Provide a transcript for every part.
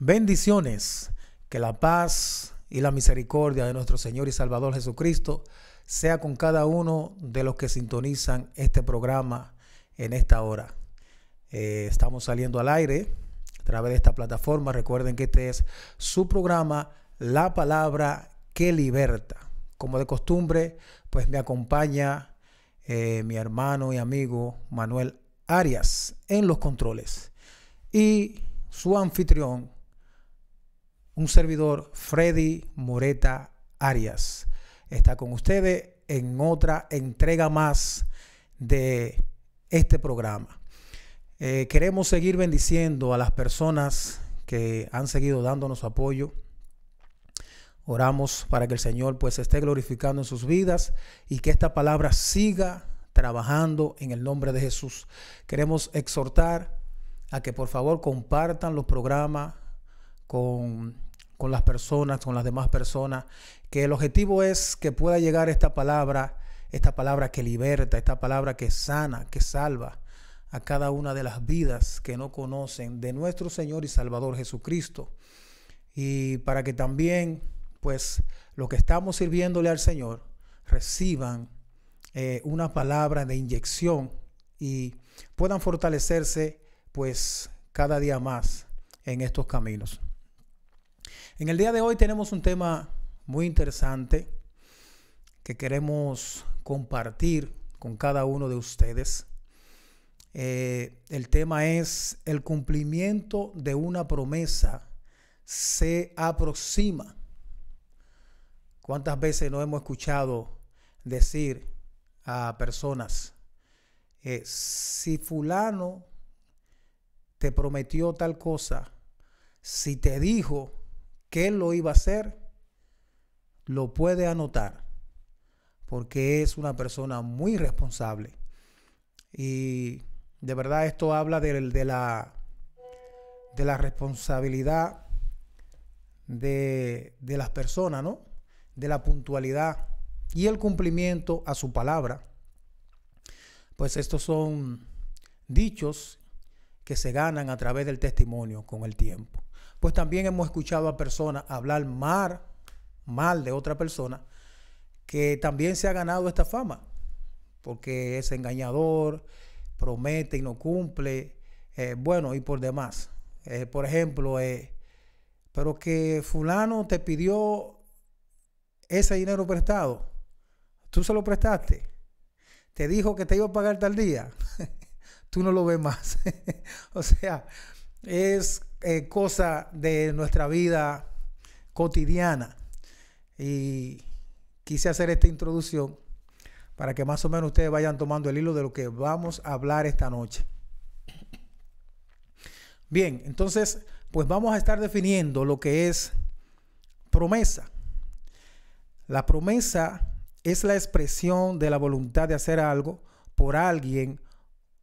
Bendiciones, que la paz y la misericordia de nuestro Señor y Salvador Jesucristo sea con cada uno de los que sintonizan este programa en esta hora. Eh, estamos saliendo al aire a través de esta plataforma. Recuerden que este es su programa, La Palabra que Liberta. Como de costumbre, pues me acompaña eh, mi hermano y amigo Manuel Arias en los controles. Y su anfitrión, un servidor, Freddy Moreta Arias. Está con ustedes en otra entrega más de este programa. Eh, queremos seguir bendiciendo a las personas que han seguido dándonos apoyo. Oramos para que el Señor pues esté glorificando en sus vidas y que esta palabra siga trabajando en el nombre de Jesús. Queremos exhortar a que por favor compartan los programas con con las personas, con las demás personas, que el objetivo es que pueda llegar esta palabra, esta palabra que liberta, esta palabra que sana, que salva a cada una de las vidas que no conocen de nuestro Señor y Salvador Jesucristo. Y para que también, pues, los que estamos sirviéndole al Señor reciban eh, una palabra de inyección y puedan fortalecerse, pues, cada día más en estos caminos. En el día de hoy tenemos un tema muy interesante que queremos compartir con cada uno de ustedes. Eh, el tema es el cumplimiento de una promesa se aproxima. ¿Cuántas veces no hemos escuchado decir a personas, eh, si fulano te prometió tal cosa, si te dijo que él lo iba a hacer, lo puede anotar, porque es una persona muy responsable. Y de verdad esto habla de, de la, de la responsabilidad de, de las personas, ¿no? De la puntualidad y el cumplimiento a su palabra. Pues estos son dichos que se ganan a través del testimonio con el tiempo pues también hemos escuchado a personas hablar mal, mal de otra persona que también se ha ganado esta fama, porque es engañador, promete y no cumple, eh, bueno, y por demás. Eh, por ejemplo, eh, pero que fulano te pidió ese dinero prestado, tú se lo prestaste, te dijo que te iba a pagar tal día, tú no lo ves más. o sea, es eh, cosa de nuestra vida cotidiana. Y quise hacer esta introducción para que más o menos ustedes vayan tomando el hilo de lo que vamos a hablar esta noche. Bien, entonces, pues vamos a estar definiendo lo que es promesa. La promesa es la expresión de la voluntad de hacer algo por alguien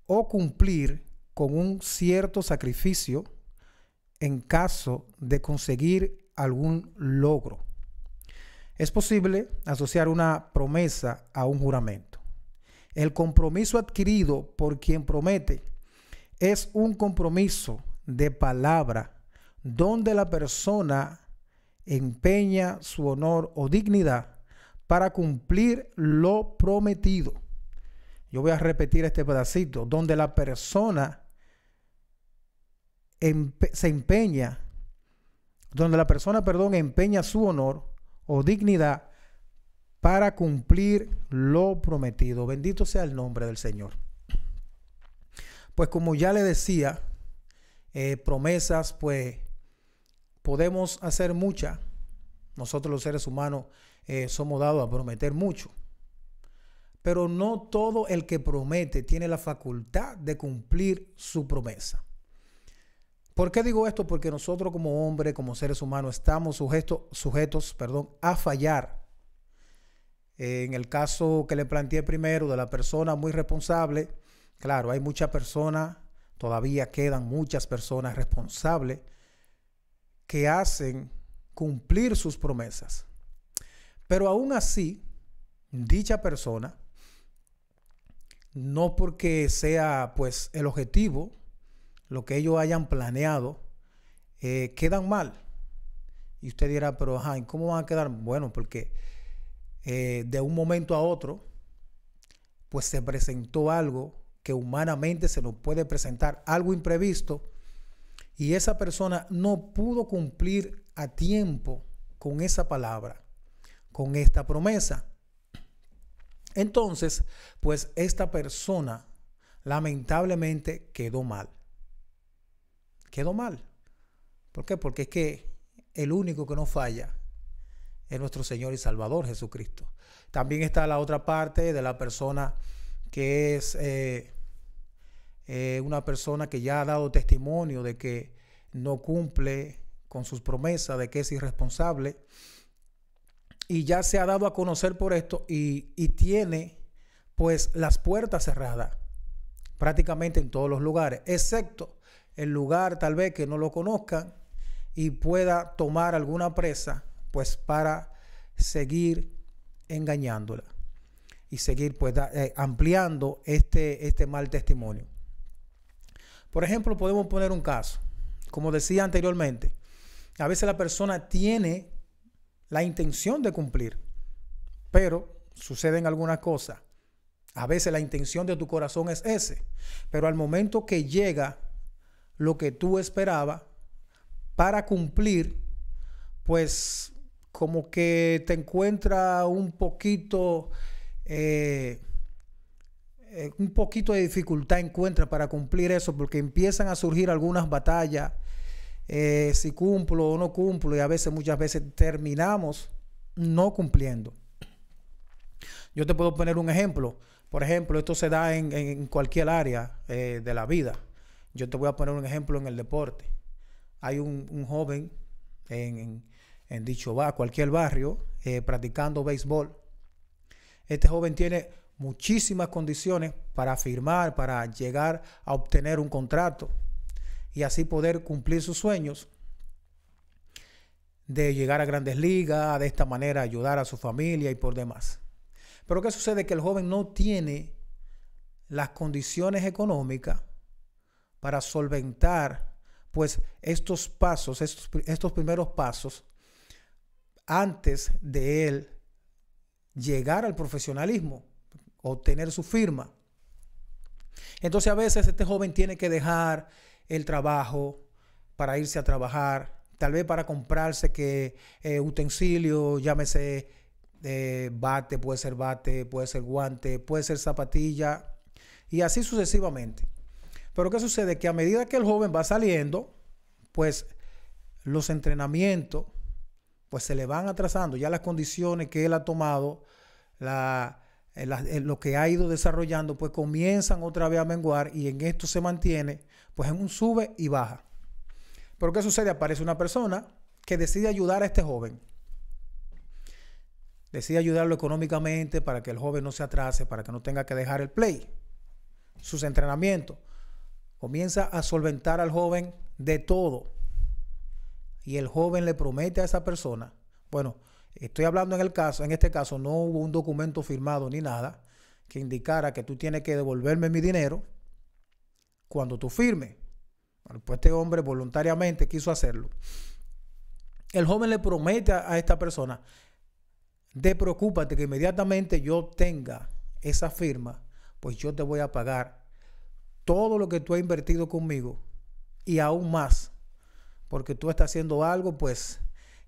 o cumplir con un cierto sacrificio en caso de conseguir algún logro. Es posible asociar una promesa a un juramento. El compromiso adquirido por quien promete es un compromiso de palabra donde la persona empeña su honor o dignidad para cumplir lo prometido. Yo voy a repetir este pedacito, donde la persona se empeña, donde la persona, perdón, empeña su honor o dignidad para cumplir lo prometido. Bendito sea el nombre del Señor. Pues como ya le decía, eh, promesas, pues podemos hacer muchas. Nosotros los seres humanos eh, somos dados a prometer mucho. Pero no todo el que promete tiene la facultad de cumplir su promesa. ¿Por qué digo esto? Porque nosotros como hombres, como seres humanos, estamos sujetos, sujetos perdón, a fallar. En el caso que le planteé primero de la persona muy responsable, claro, hay muchas personas, todavía quedan muchas personas responsables que hacen cumplir sus promesas. Pero aún así, dicha persona, no porque sea pues el objetivo, lo que ellos hayan planeado, eh, quedan mal. Y usted dirá, pero ajá, ¿cómo van a quedar? Bueno, porque eh, de un momento a otro, pues se presentó algo que humanamente se nos puede presentar, algo imprevisto, y esa persona no pudo cumplir a tiempo con esa palabra, con esta promesa. Entonces, pues esta persona lamentablemente quedó mal. Quedó mal. ¿Por qué? Porque es que el único que no falla es nuestro Señor y Salvador Jesucristo. También está la otra parte de la persona que es eh, eh, una persona que ya ha dado testimonio de que no cumple con sus promesas, de que es irresponsable. Y ya se ha dado a conocer por esto y, y tiene pues las puertas cerradas prácticamente en todos los lugares, excepto el lugar tal vez que no lo conozcan y pueda tomar alguna presa pues para seguir engañándola y seguir pues eh, ampliando este, este mal testimonio. Por ejemplo, podemos poner un caso. Como decía anteriormente, a veces la persona tiene la intención de cumplir, pero suceden algunas cosas. A veces la intención de tu corazón es ese, pero al momento que llega lo que tú esperabas para cumplir, pues como que te encuentra un poquito, eh, eh, un poquito de dificultad encuentra para cumplir eso, porque empiezan a surgir algunas batallas, eh, si cumplo o no cumplo, y a veces, muchas veces terminamos no cumpliendo. Yo te puedo poner un ejemplo. Por ejemplo, esto se da en, cualquier área de la vida. Yo te voy a poner un ejemplo en el deporte. Hay un, joven en dicho va, cualquier barrio, eh, practicando béisbol. Este joven tiene muchísimas condiciones para firmar, para llegar a obtener un contrato y así poder cumplir sus sueños de llegar a grandes ligas, de esta manera ayudar a su familia y por demás. Pero ¿qué sucede? Que el joven no tiene las condiciones económicas para solventar pues estos pasos, estos, estos primeros pasos antes de él llegar al profesionalismo, obtener su firma. Entonces a veces este joven tiene que dejar el trabajo para irse a trabajar, tal vez para comprarse que eh, utensilio, llámese eh, bate, puede ser bate, puede ser guante, puede ser zapatilla y así sucesivamente. Pero ¿qué sucede? Que a medida que el joven va saliendo, pues los entrenamientos pues se le van atrasando ya las condiciones que él ha tomado, la, eh, eh, lo que ha ido desarrollando, pues comienzan otra vez a menguar y en esto se mantiene, pues en un sube y baja. Pero ¿qué sucede? Aparece una persona que decide ayudar a este joven. Decide ayudarlo económicamente para que el joven no se atrase, para que no tenga que dejar el play, sus entrenamientos. Comienza a solventar al joven de todo y el joven le promete a esa persona, bueno, estoy hablando en el caso, en este caso no hubo un documento firmado ni nada que indicara que tú tienes que devolverme mi dinero cuando tú firmes. Pues este hombre voluntariamente quiso hacerlo. El joven le promete a esta persona, de preocúpate que inmediatamente yo tenga esa firma, pues yo te voy a pagar todo lo que tú has invertido conmigo y aún más porque tú estás haciendo algo, pues,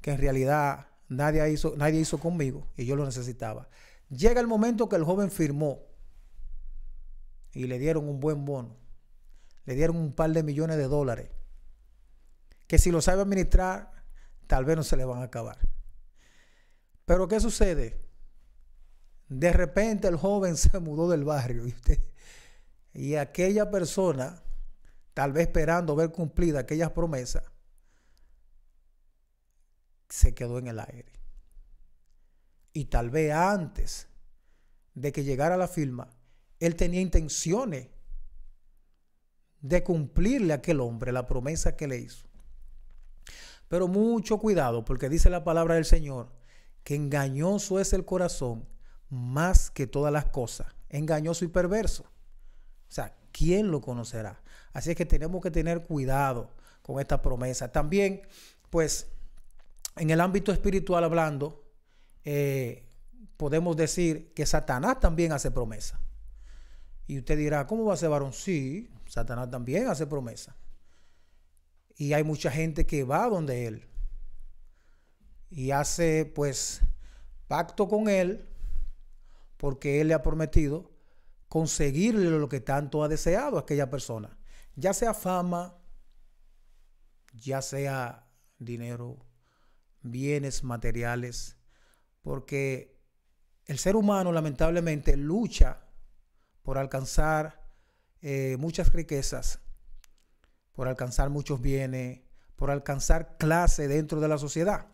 que en realidad nadie hizo, nadie hizo conmigo y yo lo necesitaba. Llega el momento que el joven firmó y le dieron un buen bono. Le dieron un par de millones de dólares. Que si lo sabe administrar, tal vez no se le van a acabar. Pero ¿qué sucede? De repente el joven se mudó del barrio y, usted, y aquella persona, tal vez esperando ver cumplida aquellas promesas, se quedó en el aire. Y tal vez antes de que llegara la firma, él tenía intenciones de cumplirle a aquel hombre la promesa que le hizo. Pero mucho cuidado, porque dice la palabra del Señor que engañoso es el corazón más que todas las cosas, engañoso y perverso. O sea, ¿quién lo conocerá? Así es que tenemos que tener cuidado con esta promesa. También, pues, en el ámbito espiritual hablando, eh, podemos decir que Satanás también hace promesa. Y usted dirá, ¿cómo va a ser varón? Sí, Satanás también hace promesa. Y hay mucha gente que va donde él y hace pues pacto con él porque él le ha prometido conseguirle lo que tanto ha deseado aquella persona, ya sea fama, ya sea dinero, bienes materiales, porque el ser humano lamentablemente lucha por alcanzar eh, muchas riquezas, por alcanzar muchos bienes, por alcanzar clase dentro de la sociedad.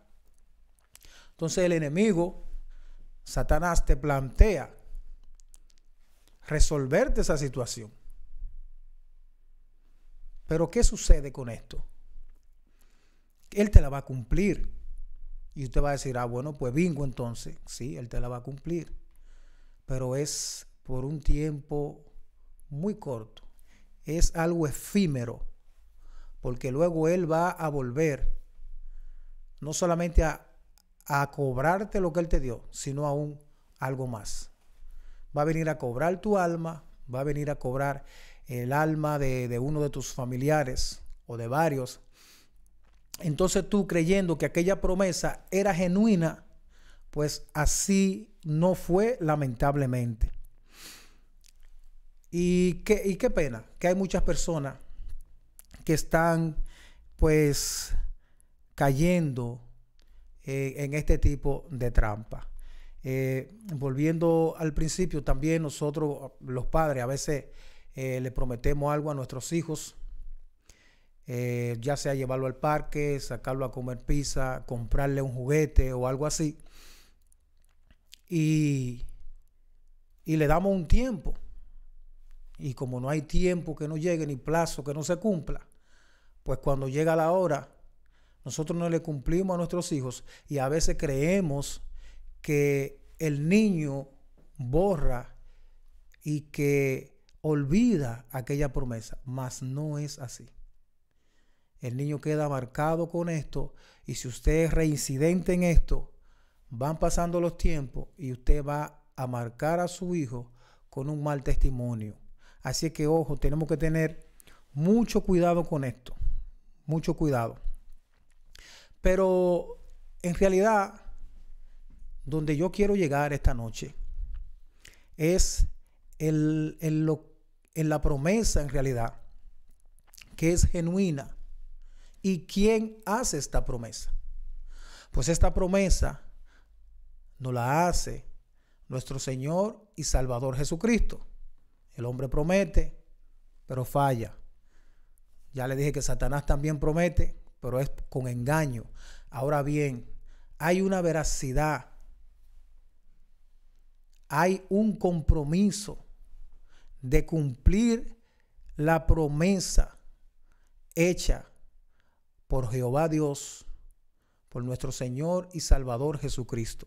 Entonces el enemigo, Satanás, te plantea resolverte esa situación. Pero ¿qué sucede con esto? Él te la va a cumplir. Y usted va a decir, ah, bueno, pues bingo entonces. Sí, Él te la va a cumplir. Pero es por un tiempo muy corto. Es algo efímero. Porque luego Él va a volver no solamente a a cobrarte lo que Él te dio, sino aún algo más. Va a venir a cobrar tu alma, va a venir a cobrar el alma de, uno de tus familiares o de varios. Entonces tú creyendo que aquella promesa era genuina, pues así no fue lamentablemente. Y qué, y qué pena que hay muchas personas que están pues cayendo eh, en este tipo de trampa. Eh, volviendo al principio, también nosotros, los padres, a veces eh, le prometemos algo a nuestros hijos, ya sea llevarlo al parque, sacarlo a comer pizza, comprarle un juguete o algo así. Y, y le damos un tiempo. Y como no hay tiempo que no llegue ni plazo que no se cumpla, pues cuando llega la hora, nosotros no le cumplimos a nuestros hijos y a veces creemos que el niño borra y que olvida aquella promesa, mas no es así. El niño queda marcado con esto y si usted es reincidente en esto, van pasando los tiempos y usted va a marcar a su hijo con un mal testimonio. Así que ojo, tenemos que tener mucho cuidado con esto, mucho cuidado. Pero en realidad, donde yo quiero llegar esta noche es en, en la promesa en realidad, que es genuina. ¿Y quién hace esta promesa? Pues esta promesa nos la hace nuestro Señor y Salvador Jesucristo. El hombre promete, pero falla. Ya le dije que Satanás también promete, pero es con engaño. Ahora bien, hay una veracidad, hay un compromiso de cumplir la promesa hecha por Jehová Dios, por nuestro Señor y Salvador Jesucristo.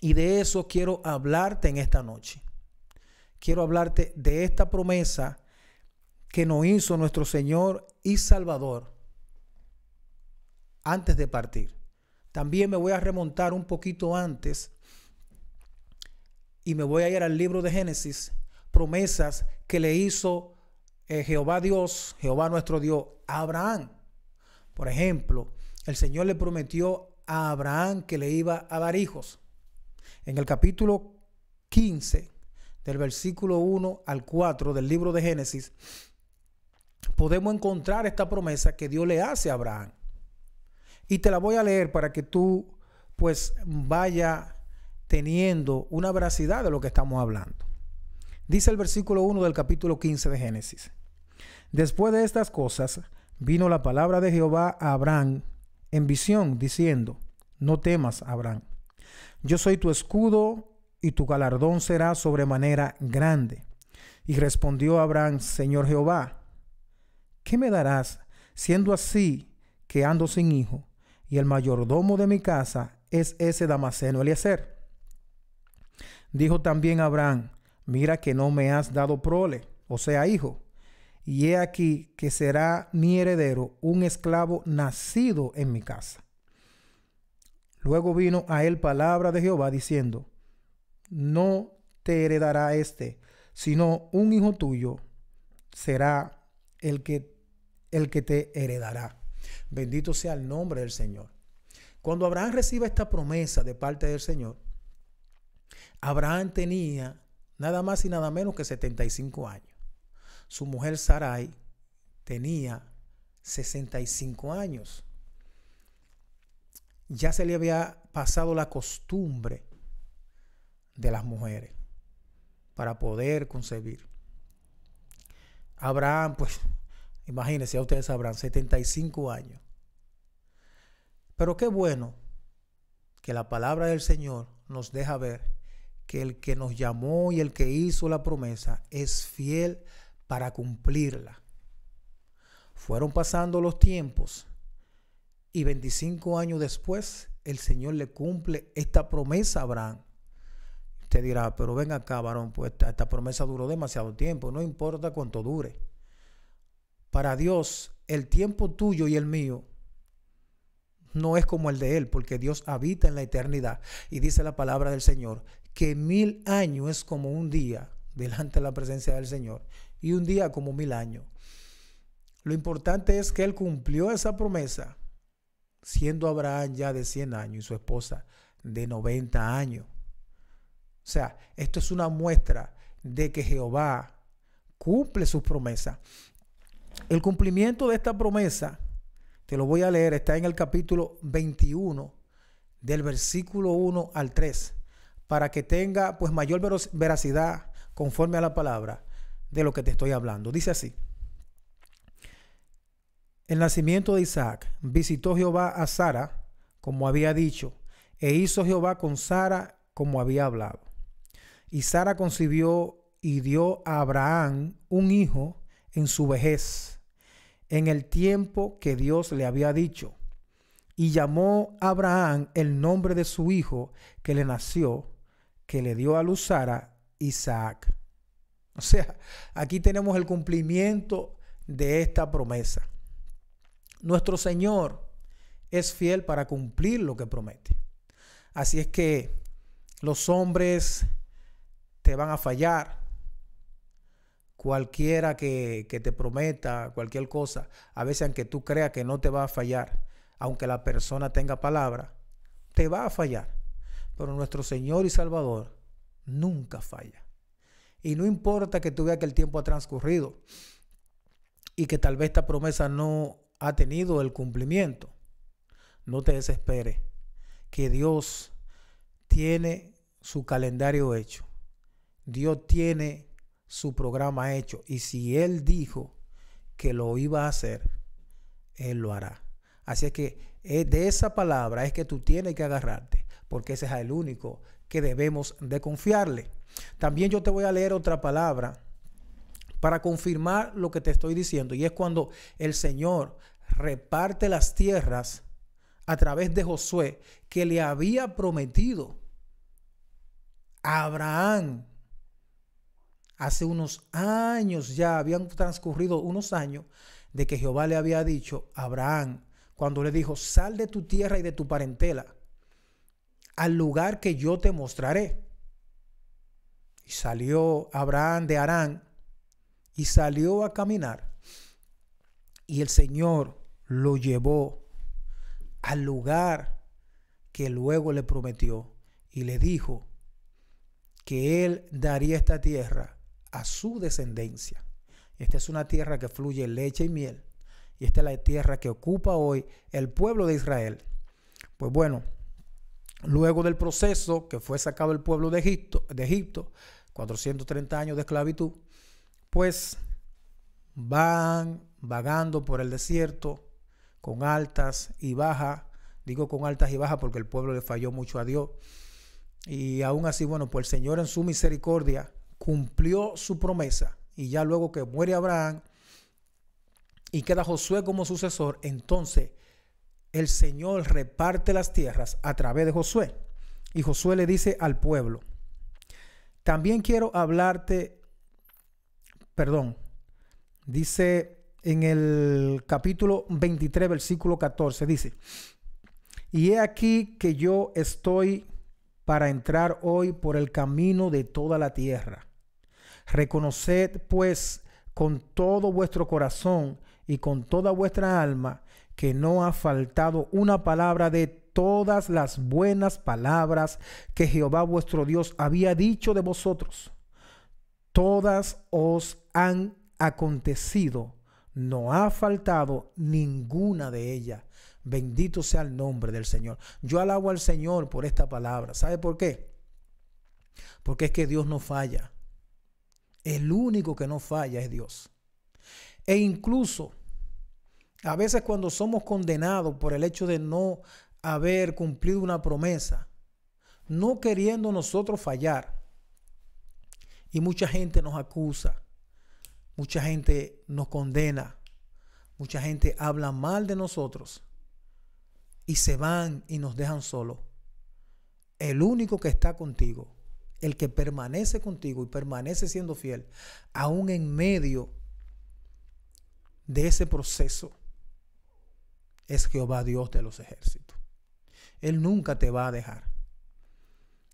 Y de eso quiero hablarte en esta noche. Quiero hablarte de esta promesa que nos hizo nuestro Señor y Salvador antes de partir. También me voy a remontar un poquito antes y me voy a ir al libro de Génesis, promesas que le hizo eh, Jehová Dios, Jehová nuestro Dios, a Abraham. Por ejemplo, el Señor le prometió a Abraham que le iba a dar hijos. En el capítulo 15, del versículo 1 al 4 del libro de Génesis, podemos encontrar esta promesa que Dios le hace a Abraham. Y te la voy a leer para que tú pues vaya teniendo una veracidad de lo que estamos hablando. Dice el versículo 1 del capítulo 15 de Génesis. Después de estas cosas, vino la palabra de Jehová a Abraham en visión, diciendo, no temas, Abraham, yo soy tu escudo y tu galardón será sobremanera grande. Y respondió Abraham, Señor Jehová, ¿qué me darás siendo así que ando sin hijo? y el mayordomo de mi casa es ese Damaseno Eliezer. Dijo también Abraham, mira que no me has dado prole, o sea, hijo, y he aquí que será mi heredero un esclavo nacido en mi casa. Luego vino a él palabra de Jehová diciendo, no te heredará este, sino un hijo tuyo será el que, el que te heredará. Bendito sea el nombre del Señor. Cuando Abraham recibe esta promesa de parte del Señor, Abraham tenía nada más y nada menos que 75 años. Su mujer Sarai tenía 65 años. Ya se le había pasado la costumbre de las mujeres para poder concebir. Abraham, pues, imagínense, ya ustedes sabrán, 75 años. Pero qué bueno que la palabra del Señor nos deja ver que el que nos llamó y el que hizo la promesa es fiel para cumplirla. Fueron pasando los tiempos y 25 años después el Señor le cumple esta promesa a Abraham. Usted dirá, pero ven acá, varón, pues esta, esta promesa duró demasiado tiempo, no importa cuánto dure. Para Dios, el tiempo tuyo y el mío no es como el de Él, porque Dios habita en la eternidad. Y dice la palabra del Señor, que mil años es como un día delante de la presencia del Señor y un día como mil años. Lo importante es que Él cumplió esa promesa siendo Abraham ya de 100 años y su esposa de 90 años. O sea, esto es una muestra de que Jehová cumple sus promesas. El cumplimiento de esta promesa, te lo voy a leer, está en el capítulo 21 del versículo 1 al 3, para que tenga pues mayor veracidad conforme a la palabra de lo que te estoy hablando. Dice así. El nacimiento de Isaac visitó Jehová a Sara, como había dicho, e hizo Jehová con Sara como había hablado. Y Sara concibió y dio a Abraham un hijo en su vejez, en el tiempo que Dios le había dicho. Y llamó a Abraham el nombre de su hijo que le nació, que le dio a luz Sara, Isaac. O sea, aquí tenemos el cumplimiento de esta promesa. Nuestro Señor es fiel para cumplir lo que promete. Así es que los hombres te van a fallar. Cualquiera que, te prometa cualquier cosa, a veces aunque tú creas que no te va a fallar, aunque la persona tenga palabra, te va a fallar. Pero nuestro Señor y Salvador nunca falla. Y no importa que tú veas que el tiempo ha transcurrido y que tal vez esta promesa no ha tenido el cumplimiento. No te desesperes, que Dios tiene su calendario hecho. Dios tiene su programa hecho. Y si Él dijo que lo iba a hacer, Él lo hará. Así es que eh, de esa palabra es que tú tienes que agarrarte, porque ese es el único que debemos de confiarle. También yo te voy a leer otra palabra para confirmar lo que te estoy diciendo. Y es cuando el Señor reparte las tierras a través de Josué que le había prometido a Abraham. Hace unos años ya, habían transcurrido unos años de que Jehová le había dicho a Abraham, cuando le dijo, sal de tu tierra y de tu parentela al lugar que yo te mostraré. Y salió Abraham de Arán y salió a caminar. Y el Señor lo llevó al lugar que luego le prometió y le dijo que él daría esta tierra a su descendencia. Esta es una tierra que fluye leche y miel. Y esta es la tierra que ocupa hoy el pueblo de Israel. Pues bueno, luego del proceso que fue sacado el pueblo de Egipto, de Egipto 430 años de esclavitud, pues van vagando por el desierto con altas y bajas. Digo con altas y bajas porque el pueblo le falló mucho a Dios. Y aún así, bueno, pues el Señor en su misericordia cumplió su promesa. Y ya luego que muere Abraham y queda Josué como sucesor, entonces el Señor reparte las tierras a través de Josué. Y Josué le dice al pueblo, también quiero hablarte, perdón, Dice en el capítulo 23, versículo 14, dice, y he aquí que yo estoy para entrar hoy por el camino de toda la tierra. Reconoced pues con todo vuestro corazón y con toda vuestra alma que no ha faltado una palabra de todas las buenas palabras que Jehová vuestro Dios había dicho de vosotros. Todas os han acontecido, no ha faltado ninguna de ellas. Bendito sea el nombre del Señor. Yo alabo al Señor por esta palabra. ¿Sabe por qué? Porque es que Dios no falla. El único que no falla es Dios. E incluso a veces cuando somos condenados por el hecho de no haber cumplido una promesa, no queriendo nosotros fallar, y mucha gente nos acusa, mucha gente nos condena, mucha gente habla mal de nosotros y se van y nos dejan solos. El único que está contigo, el que permanece contigo y permanece siendo fiel, aún en medio de ese proceso, es Jehová Dios de los ejércitos. Él nunca te va a dejar.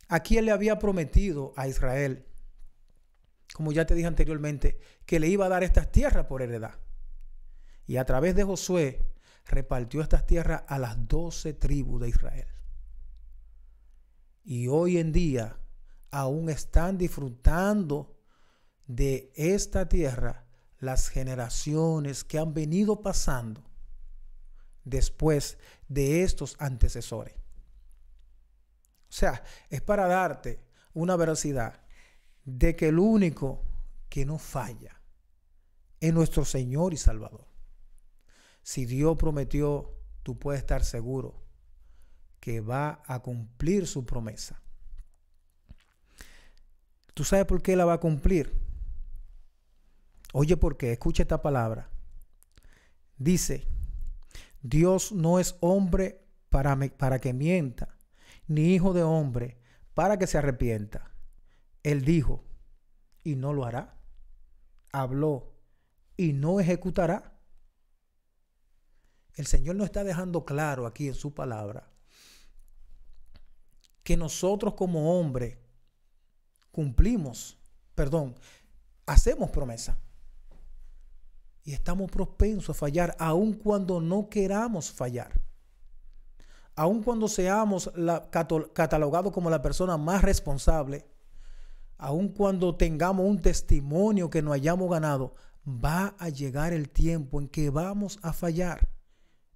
Aquí él le había prometido a Israel, como ya te dije anteriormente, que le iba a dar estas tierras por heredad. Y a través de Josué repartió estas tierras a las doce tribus de Israel. Y hoy en día aún están disfrutando de esta tierra las generaciones que han venido pasando después de estos antecesores. O sea, es para darte una veracidad de que el único que no falla es nuestro Señor y Salvador. Si Dios prometió, tú puedes estar seguro que va a cumplir su promesa. ¿Tú sabes por qué la va a cumplir? Oye, ¿por qué? Escucha esta palabra. Dice, Dios no es hombre para, para que mienta, ni hijo de hombre para que se arrepienta. Él dijo, y no lo hará. Habló, y no ejecutará. El Señor nos está dejando claro aquí en su palabra que nosotros como hombres cumplimos, perdón, hacemos promesa. Y estamos propensos a fallar aun cuando no queramos fallar. Aun cuando seamos catalogados como la persona más responsable, aun cuando tengamos un testimonio que no hayamos ganado, va a llegar el tiempo en que vamos a fallar.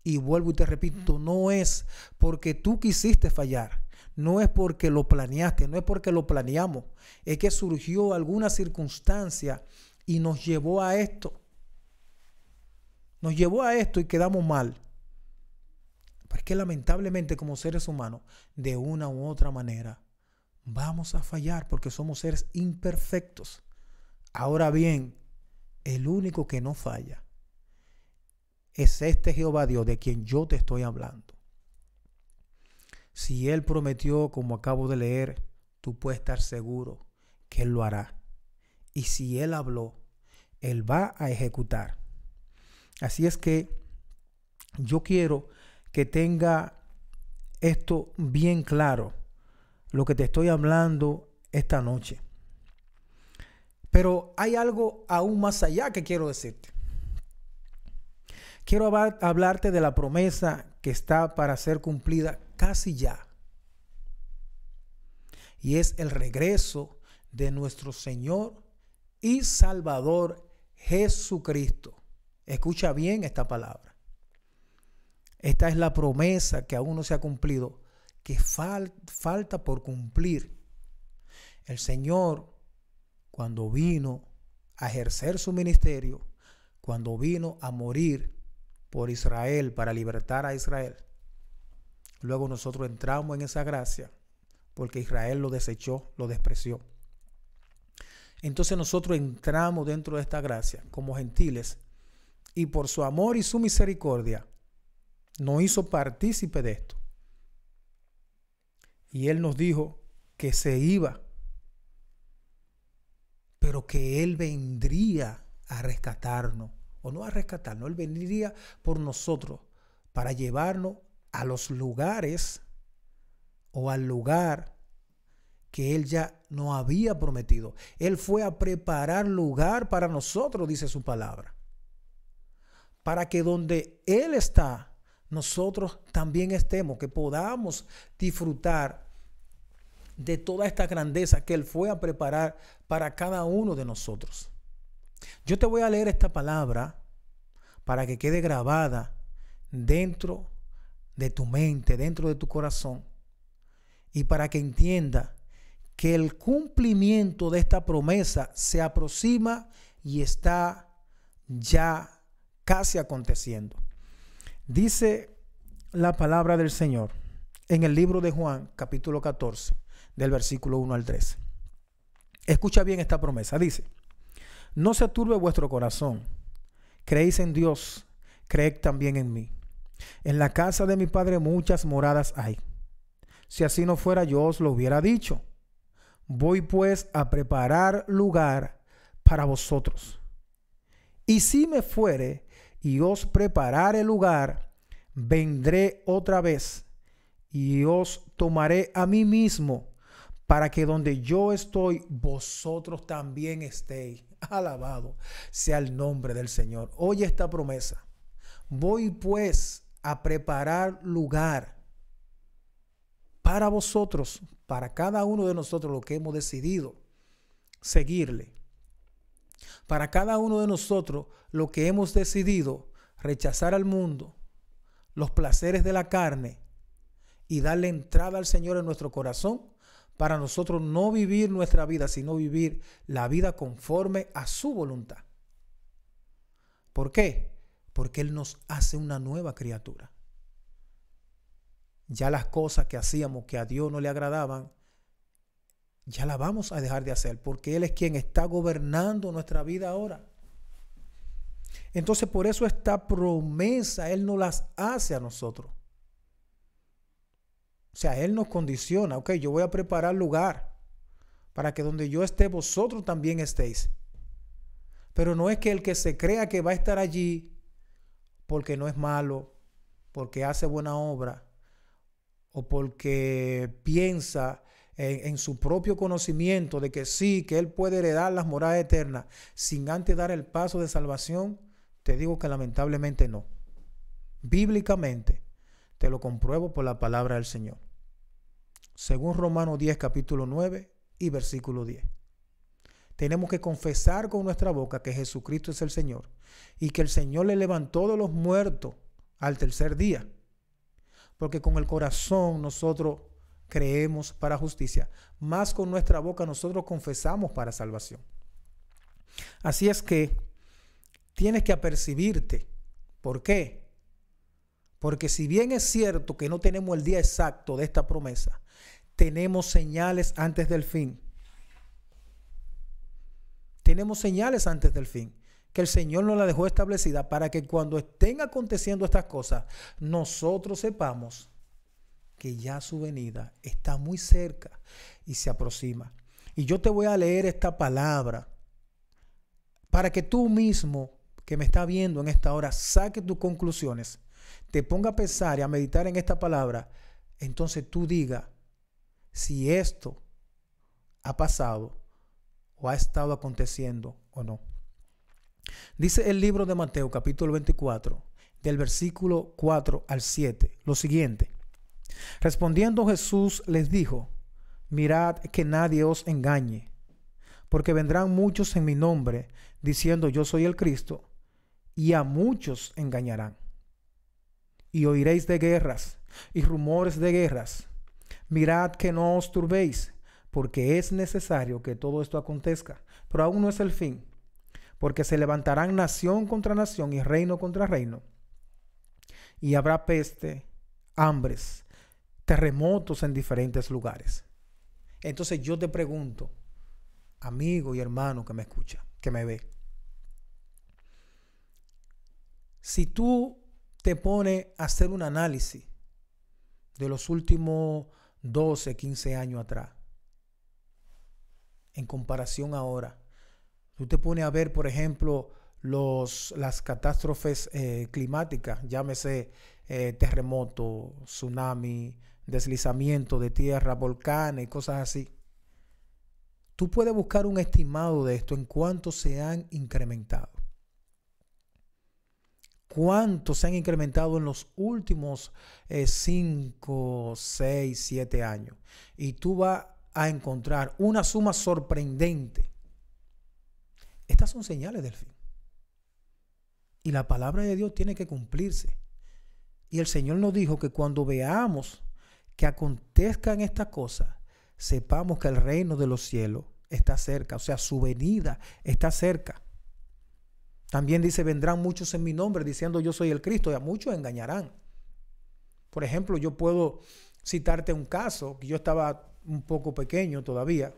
Y vuelvo y te repito, no es porque tú quisiste fallar, no es porque lo planeaste, no es porque lo planeamos, es que surgió alguna circunstancia y nos llevó a esto. Nos llevó a esto y quedamos mal. Porque lamentablemente como seres humanos, de una u otra manera, vamos a fallar porque somos seres imperfectos. Ahora bien, el único que no falla es este Jehová Dios de quien yo te estoy hablando. Si Él prometió, como acabo de leer, tú puedes estar seguro que Él lo hará. Y si Él habló, Él va a ejecutar. Así es que yo quiero que tenga esto bien claro, lo que te estoy hablando esta noche. Pero hay algo aún más allá que quiero decirte. Quiero hablarte de la promesa que está para ser cumplida casi ya. Y es el regreso de nuestro Señor y Salvador Jesucristo. Escucha bien esta palabra. Esta es la promesa que aún no se ha cumplido, que falta por cumplir. El Señor, cuando vino a ejercer su ministerio, cuando vino a morir por Israel para libertar a Israel, Luego nosotros entramos en esa gracia porque Israel lo desechó, lo despreció. Entonces nosotros entramos dentro de esta gracia como gentiles y por su amor y su misericordia nos hizo partícipe de esto. Y Él nos dijo que se iba, pero que Él vendría a rescatarnos, o no a rescatarnos, Él vendría por nosotros para llevarnos a los lugares o al lugar que Él ya nos había prometido. Él fue a preparar lugar para nosotros, dice su palabra. Para que donde Él está, nosotros también estemos, que podamos disfrutar de toda esta grandeza que Él fue a preparar para cada uno de nosotros. Yo te voy a leer esta palabra para que quede grabada dentro de tu mente, dentro de tu corazón, y para que entienda que el cumplimiento de esta promesa se aproxima y está ya casi aconteciendo. Dice la palabra del Señor en el libro de Juan, capítulo 14, del versículo 1 al 3. Escucha bien esta promesa. Dice, no se turbe vuestro corazón. Creéis en Dios, creed también en mí. En la casa de mi Padre muchas moradas hay. Si así no fuera, yo os lo hubiera dicho. Voy pues a preparar lugar para vosotros. Y si me fuere y os preparare lugar, vendré otra vez y os tomaré a mí mismo, para que donde yo estoy, vosotros también estéis. Alabado sea el nombre del Señor. Oye esta promesa. Voy pues a preparar lugar para vosotros, para cada uno de nosotros lo que hemos decidido seguirle. Para cada uno de nosotros lo que hemos decidido rechazar al mundo, los placeres de la carne y darle entrada al Señor en nuestro corazón para nosotros no vivir nuestra vida, sino vivir la vida conforme a su voluntad. ¿Por qué? Porque Él nos hace una nueva criatura ya las cosas que hacíamos que a Dios no le agradaban, ya las vamos a dejar de hacer, porque Él es quien está gobernando nuestra vida ahora. Entonces por eso esta promesa Él no las hace a nosotros. O sea, Él nos condiciona, ok, yo voy a preparar lugar para que donde yo esté, vosotros también estéis. Pero no es que el que se crea que va a estar allí porque no es malo, porque hace buena obra, o porque piensa en, su propio conocimiento de que sí, que él puede heredar las moradas eternas sin antes dar el paso de salvación, te digo que lamentablemente no. Bíblicamente te lo compruebo por la palabra del Señor. Según Romanos 10, capítulo 9 y versículo 10. Tenemos que confesar con nuestra boca que Jesucristo es el Señor y que el Señor le levantó de los muertos al tercer día porque con el corazón nosotros creemos para justicia, más con nuestra boca nosotros confesamos para salvación. Así es que tienes que apercibirte. ¿Por qué? Porque si bien es cierto que no tenemos el día exacto de esta promesa, tenemos señales antes del fin. Tenemos señales antes del fin que el Señor nos la dejó establecida para que cuando estén aconteciendo estas cosas, nosotros sepamos que ya su venida está muy cerca y se aproxima. Y yo te voy a leer esta palabra para que tú mismo que me está viendo en esta hora saque tus conclusiones, te ponga a pensar y a meditar en esta palabra, entonces tú diga si esto ha pasado o ha estado aconteciendo o no. Dice el libro de Mateo capítulo 24, del versículo 4 al 7, lo siguiente. Respondiendo Jesús les dijo, mirad que nadie os engañe, porque vendrán muchos en mi nombre diciendo yo soy el Cristo, y a muchos engañarán. Y oiréis de guerras y rumores de guerras. Mirad que no os turbéis, porque es necesario que todo esto acontezca, pero aún no es el fin porque se levantarán nación contra nación y reino contra reino. Y habrá peste, hambres, terremotos en diferentes lugares. Entonces yo te pregunto, amigo y hermano que me escucha, que me ve, si tú te pones a hacer un análisis de los últimos 12, 15 años atrás, en comparación ahora, Tú te pones a ver, por ejemplo, los, las catástrofes eh, climáticas, llámese eh, terremoto, tsunami, deslizamiento de tierra, volcanes y cosas así. Tú puedes buscar un estimado de esto en cuánto se han incrementado. ¿Cuánto se han incrementado en los últimos 5, 6, 7 años? Y tú vas a encontrar una suma sorprendente. Estas son señales del fin. Y la palabra de Dios tiene que cumplirse. Y el Señor nos dijo que cuando veamos que acontezcan estas cosas, sepamos que el reino de los cielos está cerca, o sea, su venida está cerca. También dice, vendrán muchos en mi nombre diciendo yo soy el Cristo y a muchos engañarán. Por ejemplo, yo puedo citarte un caso, que yo estaba un poco pequeño todavía,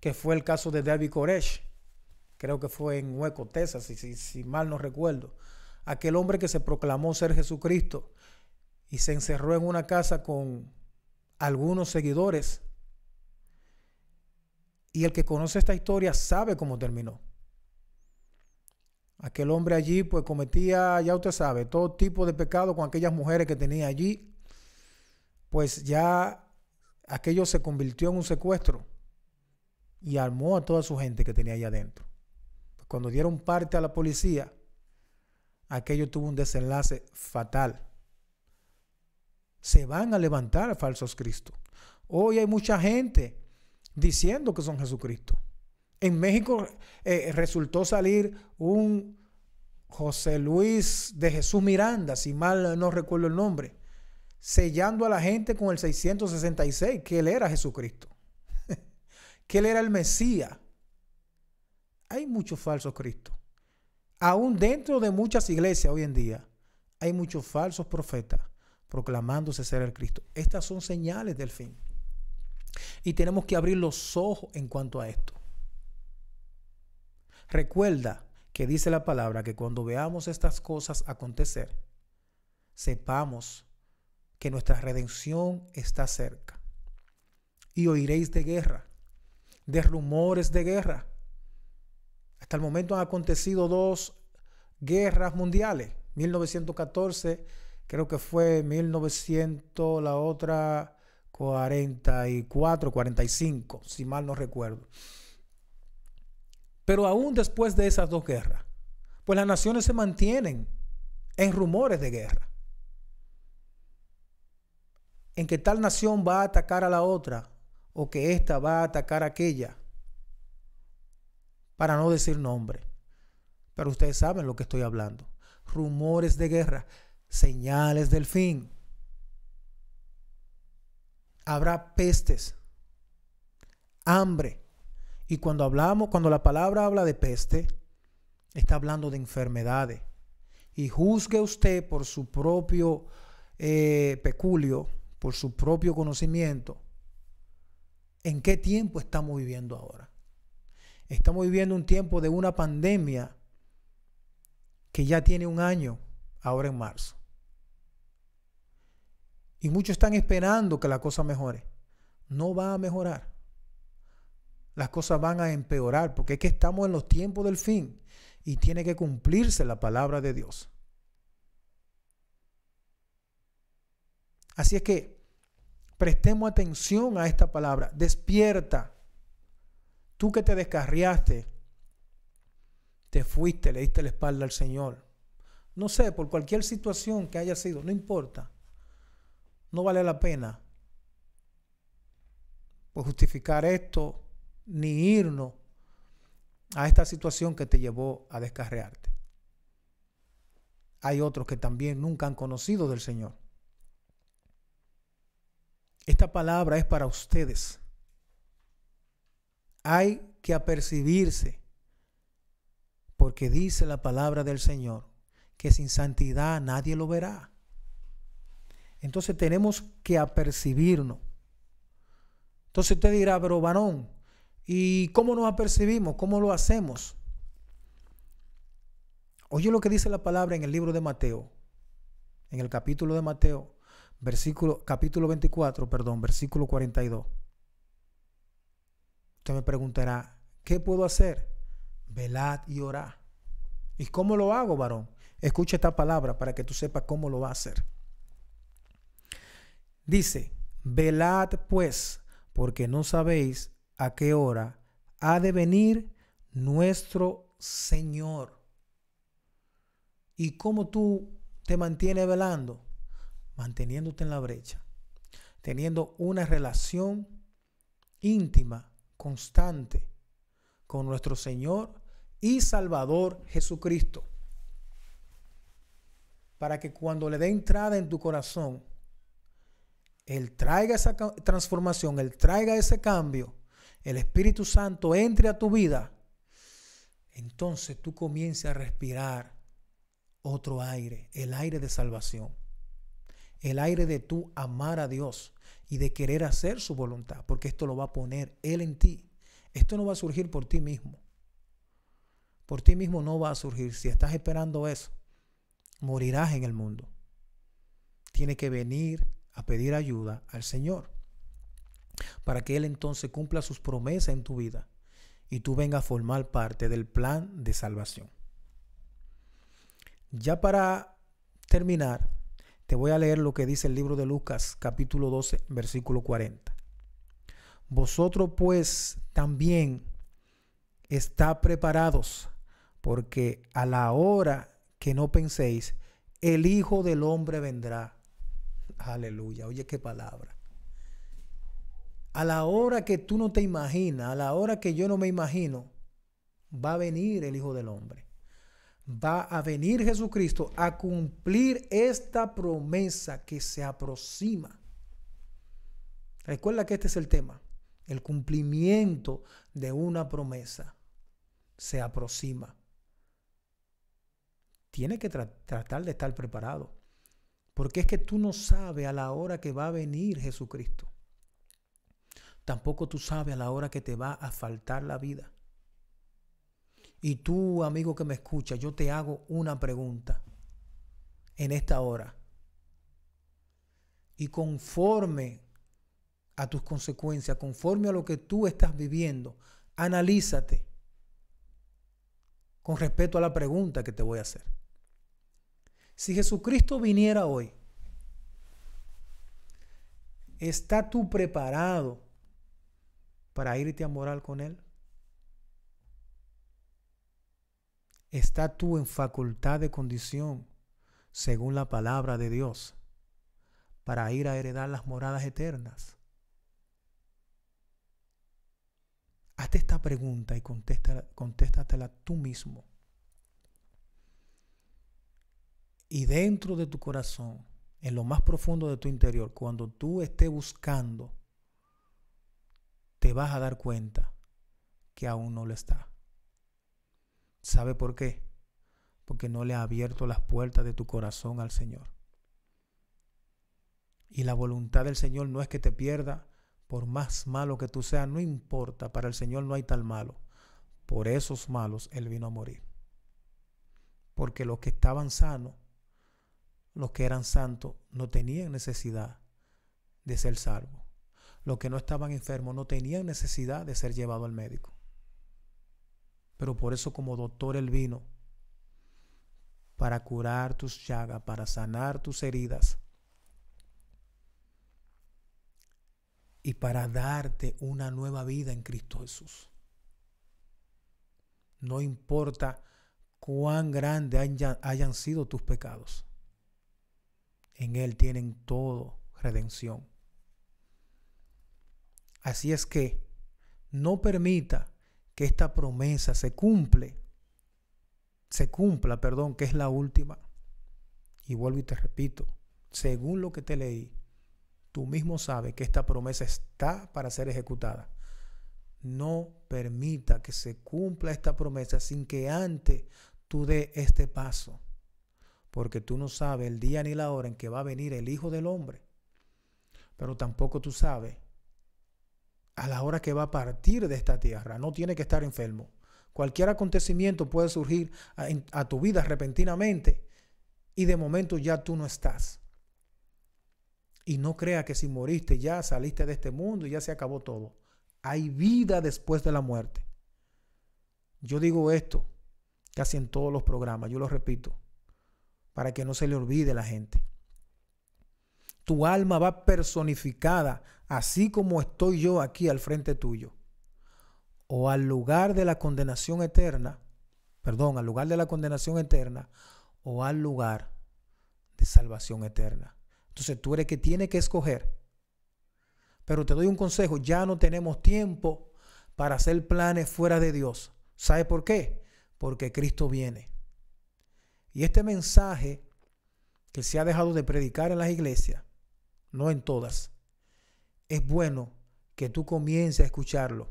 que fue el caso de David Koresh, creo que fue en Hueco, Texas, si, si mal no recuerdo. Aquel hombre que se proclamó ser Jesucristo y se encerró en una casa con algunos seguidores. Y el que conoce esta historia sabe cómo terminó. Aquel hombre allí pues cometía, ya usted sabe, todo tipo de pecado con aquellas mujeres que tenía allí. Pues ya aquello se convirtió en un secuestro y armó a toda su gente que tenía allá adentro. Cuando dieron parte a la policía, aquello tuvo un desenlace fatal se van a levantar falsos Cristos. Hoy hay mucha gente diciendo que son Jesucristo. En México eh, resultó salir un José Luis de Jesús Miranda, si mal no recuerdo el nombre, sellando a la gente con el 666, que él era Jesucristo, que él era el Mesías. Hay muchos falsos Cristos. Aún dentro de muchas iglesias hoy en día, hay muchos falsos profetas proclamándose ser el Cristo. Estas son señales del fin. Y tenemos que abrir los ojos en cuanto a esto. Recuerda que dice la palabra que cuando veamos estas cosas acontecer, sepamos que nuestra redención está cerca. Y oiréis de guerra, de rumores de guerra. Hasta el momento han acontecido dos guerras mundiales, 1914 creo que fue 1900, la otra 44, 45, si mal no recuerdo. Pero aún después de esas dos guerras, pues las naciones se mantienen en rumores de guerra. En que tal nación va a atacar a la otra o que ésta va a atacar a aquella. Para no decir nombre. Pero ustedes saben lo que estoy hablando. Rumores de guerra señales del fin. Habrá pestes, hambre. Y cuando hablamos, cuando la palabra habla de peste, está hablando de enfermedades. Y juzgue usted por su propio eh, peculio, por su propio conocimiento, en qué tiempo estamos viviendo ahora. Estamos viviendo un tiempo de una pandemia que ya tiene un año, ahora en marzo. Y muchos están esperando que la cosa mejore. No va a mejorar. Las cosas van a empeorar porque es que estamos en los tiempos del fin y tiene que cumplirse la palabra de Dios. Así es que prestemos atención a esta palabra. Despierta. Tú que te descarriaste, te fuiste, le diste la espalda al Señor. No sé, por cualquier situación que haya sido, no importa no vale la pena pues justificar esto ni irnos a esta situación que te llevó a descarrearte. Hay otros que también nunca han conocido del Señor. Esta palabra es para ustedes. Hay que apercibirse, porque dice la palabra del Señor que sin santidad nadie lo verá. Entonces tenemos que apercibirnos. Entonces usted dirá, pero varón, ¿y cómo nos apercibimos? ¿Cómo lo hacemos? Oye lo que dice la palabra en el libro de Mateo, en el capítulo de Mateo, versículo, capítulo 24, perdón, versículo 42. Usted me preguntará, ¿qué puedo hacer? Velad y orad. ¿Y cómo lo hago, varón? Escucha esta palabra para que tú sepas cómo lo va a hacer. Dice, velad pues, porque no sabéis a qué hora ha de venir nuestro Señor. ¿Y cómo tú te mantienes velando? Manteniéndote en la brecha, teniendo una relación íntima, constante con nuestro Señor y Salvador Jesucristo. Para que cuando le dé entrada en tu corazón, Él traiga esa transformación, Él traiga ese cambio, el Espíritu Santo entre a tu vida, entonces tú comiences a respirar otro aire, el aire de salvación, el aire de tú amar a Dios y de querer hacer su voluntad, porque esto lo va a poner Él en ti. Esto no va a surgir por ti mismo. Por ti mismo no va a surgir. Si estás esperando eso, morirás en el mundo. Tiene que venir a pedir ayuda al Señor para que Él entonces cumpla sus promesas en tu vida y tú vengas a formar parte del plan de salvación. Ya para terminar, te voy a leer lo que dice el libro de Lucas capítulo 12, versículo 40. Vosotros pues también está preparados, porque a la hora que no penséis, el Hijo del Hombre vendrá. Aleluya, oye qué palabra. A la hora que tú no te imaginas, a la hora que yo no me imagino, va a venir el Hijo del Hombre. Va a venir Jesucristo a cumplir esta promesa que se aproxima. Recuerda que este es el tema. El cumplimiento de una promesa se aproxima. Tiene que tratar de estar preparado. Porque es que tú no sabes a la hora que va a venir Jesucristo. Tampoco tú sabes a la hora que te va a faltar la vida. Y tú, amigo que me escucha, yo te hago una pregunta en esta hora. Y conforme a tus consecuencias, conforme a lo que tú estás viviendo, analízate con respecto a la pregunta que te voy a hacer. Si Jesucristo viniera hoy, ¿está tú preparado para irte a morar con Él? ¿Está tú en facultad de condición, según la palabra de Dios, para ir a heredar las moradas eternas? Hazte esta pregunta y contéstatela tú mismo. Y dentro de tu corazón, en lo más profundo de tu interior, cuando tú estés buscando, te vas a dar cuenta que aún no lo está. ¿Sabe por qué? Porque no le ha abierto las puertas de tu corazón al Señor. Y la voluntad del Señor no es que te pierda, por más malo que tú seas, no importa, para el Señor no hay tal malo. Por esos malos Él vino a morir. Porque los que estaban sanos, los que eran santos, no tenían necesidad de ser salvos. Los que no estaban enfermos no tenían necesidad de ser llevados al médico. Pero por eso como doctor Él vino para curar tus llagas, para sanar tus heridas y para darte una nueva vida en Cristo Jesús. No importa cuán grandes hayan, hayan sido tus pecados. En Él tienen todo redención. Así es que no permita que esta promesa se cumple, se cumpla, perdón, que es la última. Y vuelvo y te repito, según lo que te leí, tú mismo sabes que esta promesa está para ser ejecutada. No permita que se cumpla esta promesa sin que antes tú dé este paso. Porque tú no sabes el día ni la hora en que va a venir el Hijo del Hombre. Pero tampoco tú sabes a la hora que va a partir de esta tierra. No tiene que estar enfermo. Cualquier acontecimiento puede surgir a, tu vida repentinamente y de momento ya tú no estás. Y no crea que si moriste ya saliste de este mundo y ya se acabó todo. Hay vida después de la muerte. Yo digo esto casi en todos los programas, yo lo repito, para que no se le olvide la gente. Tu alma va personificada, así como estoy yo aquí al frente tuyo, o al lugar de la condenación eterna, perdón, al lugar de la condenación eterna, o al lugar de salvación eterna. Entonces tú eres que tiene que escoger. Pero te doy un consejo, ya no tenemos tiempo para hacer planes fuera de Dios. ¿Sabe por qué? Porque Cristo viene. Y este mensaje que se ha dejado de predicar en las iglesias, no en todas, es bueno que tú comiences a escucharlo.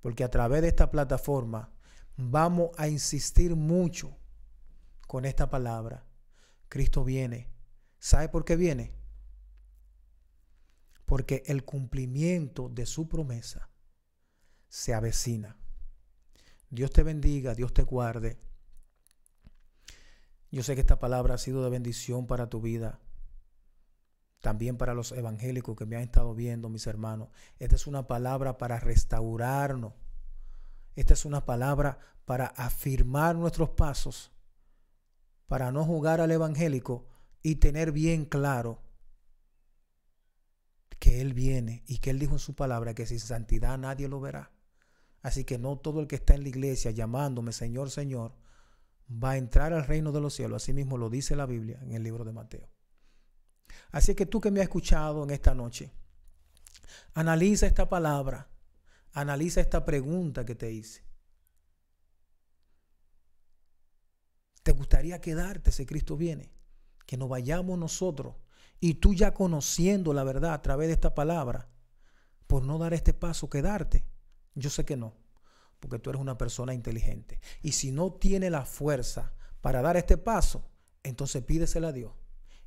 Porque a través de esta plataforma vamos a insistir mucho con esta palabra. Cristo viene. ¿Sabe por qué viene? Porque el cumplimiento de su promesa se avecina. Dios te bendiga, Dios te guarde. Yo sé que esta palabra ha sido de bendición para tu vida. También para los evangélicos que me han estado viendo, mis hermanos. Esta es una palabra para restaurarnos. Esta es una palabra para afirmar nuestros pasos. Para no jugar al evangélico y tener bien claro que Él viene y que Él dijo en su palabra que sin santidad nadie lo verá. Así que no todo el que está en la iglesia llamándome Señor, Señor, va a entrar al reino de los cielos. Así mismo lo dice la Biblia en el libro de Mateo. Así que tú que me has escuchado en esta noche, analiza esta palabra, analiza esta pregunta que te hice. ¿Te gustaría quedarte si Cristo viene? Que nos vayamos nosotros y tú ya conociendo la verdad a través de esta palabra, por no dar este paso, quedarte. Yo sé que no, porque tú eres una persona inteligente. Y si no tiene la fuerza para dar este paso, entonces pídesela a Dios.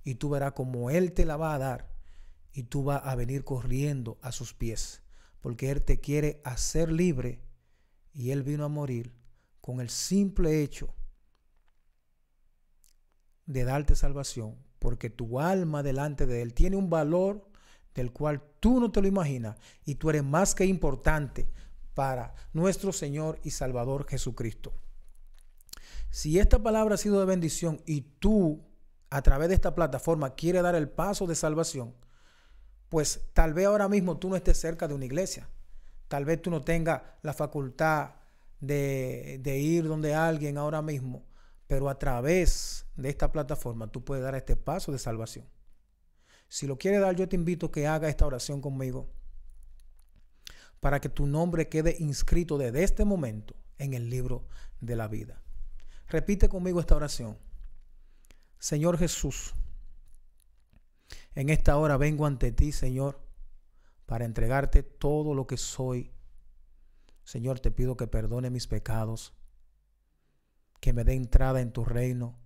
Y tú verás como Él te la va a dar. Y tú vas a venir corriendo a sus pies. Porque Él te quiere hacer libre. Y Él vino a morir con el simple hecho de darte salvación. Porque tu alma delante de Él tiene un valor del cual tú no te lo imaginas. Y tú eres más que importante para nuestro Señor y Salvador Jesucristo. Si esta palabra ha sido de bendición y tú a través de esta plataforma quieres dar el paso de salvación, pues tal vez ahora mismo tú no estés cerca de una iglesia. Tal vez tú no tengas la facultad de, de ir donde alguien ahora mismo, pero a través de esta plataforma tú puedes dar este paso de salvación. Si lo quieres dar, yo te invito a que haga esta oración conmigo para que tu nombre quede inscrito desde este momento en el libro de la vida. Repite conmigo esta oración. Señor Jesús, en esta hora vengo ante ti, Señor, para entregarte todo lo que soy. Señor, te pido que perdone mis pecados, que me dé entrada en tu reino,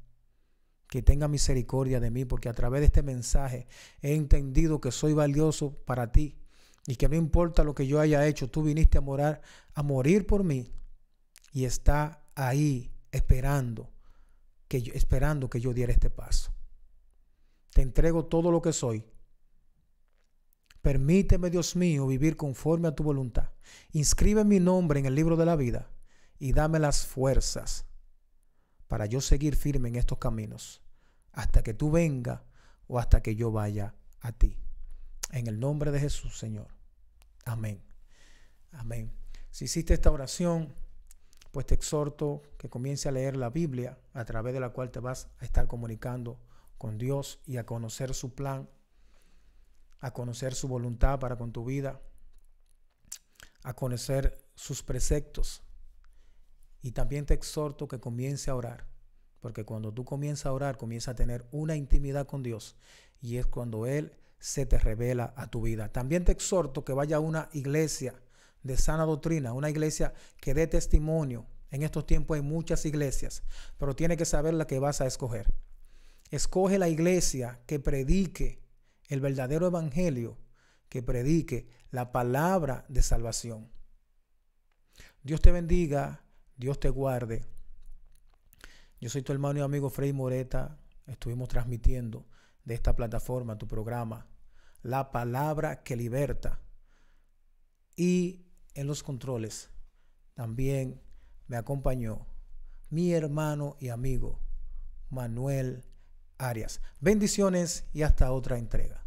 que tenga misericordia de mí, porque a través de este mensaje he entendido que soy valioso para ti y que no importa lo que yo haya hecho, tú viniste a morar, a morir por mí y está ahí esperando que yo, esperando que yo diera este paso. Te entrego todo lo que soy. Permíteme, Dios mío, vivir conforme a tu voluntad. Inscribe mi nombre en el libro de la vida y dame las fuerzas para yo seguir firme en estos caminos hasta que tú venga o hasta que yo vaya a ti. En el nombre de Jesús, Señor. Amén. Amén. Si hiciste esta oración, pues te exhorto que comience a leer la Biblia a través de la cual te vas a estar comunicando con Dios y a conocer su plan, a conocer su voluntad para con tu vida, a conocer sus preceptos. Y también te exhorto que comience a orar, porque cuando tú comienzas a orar, comienza a tener una intimidad con Dios y es cuando Él se te revela a tu vida. También te exhorto que vaya a una iglesia de sana doctrina, una iglesia que dé testimonio. En estos tiempos hay muchas iglesias, pero tiene que saber la que vas a escoger. Escoge la iglesia que predique el verdadero evangelio, que predique la palabra de salvación. Dios te bendiga, Dios te guarde. Yo soy tu hermano y amigo Frei Moreta. Estuvimos transmitiendo de esta plataforma, tu programa, la palabra que liberta. Y en los controles, también me acompañó mi hermano y amigo Manuel Arias. Bendiciones y hasta otra entrega.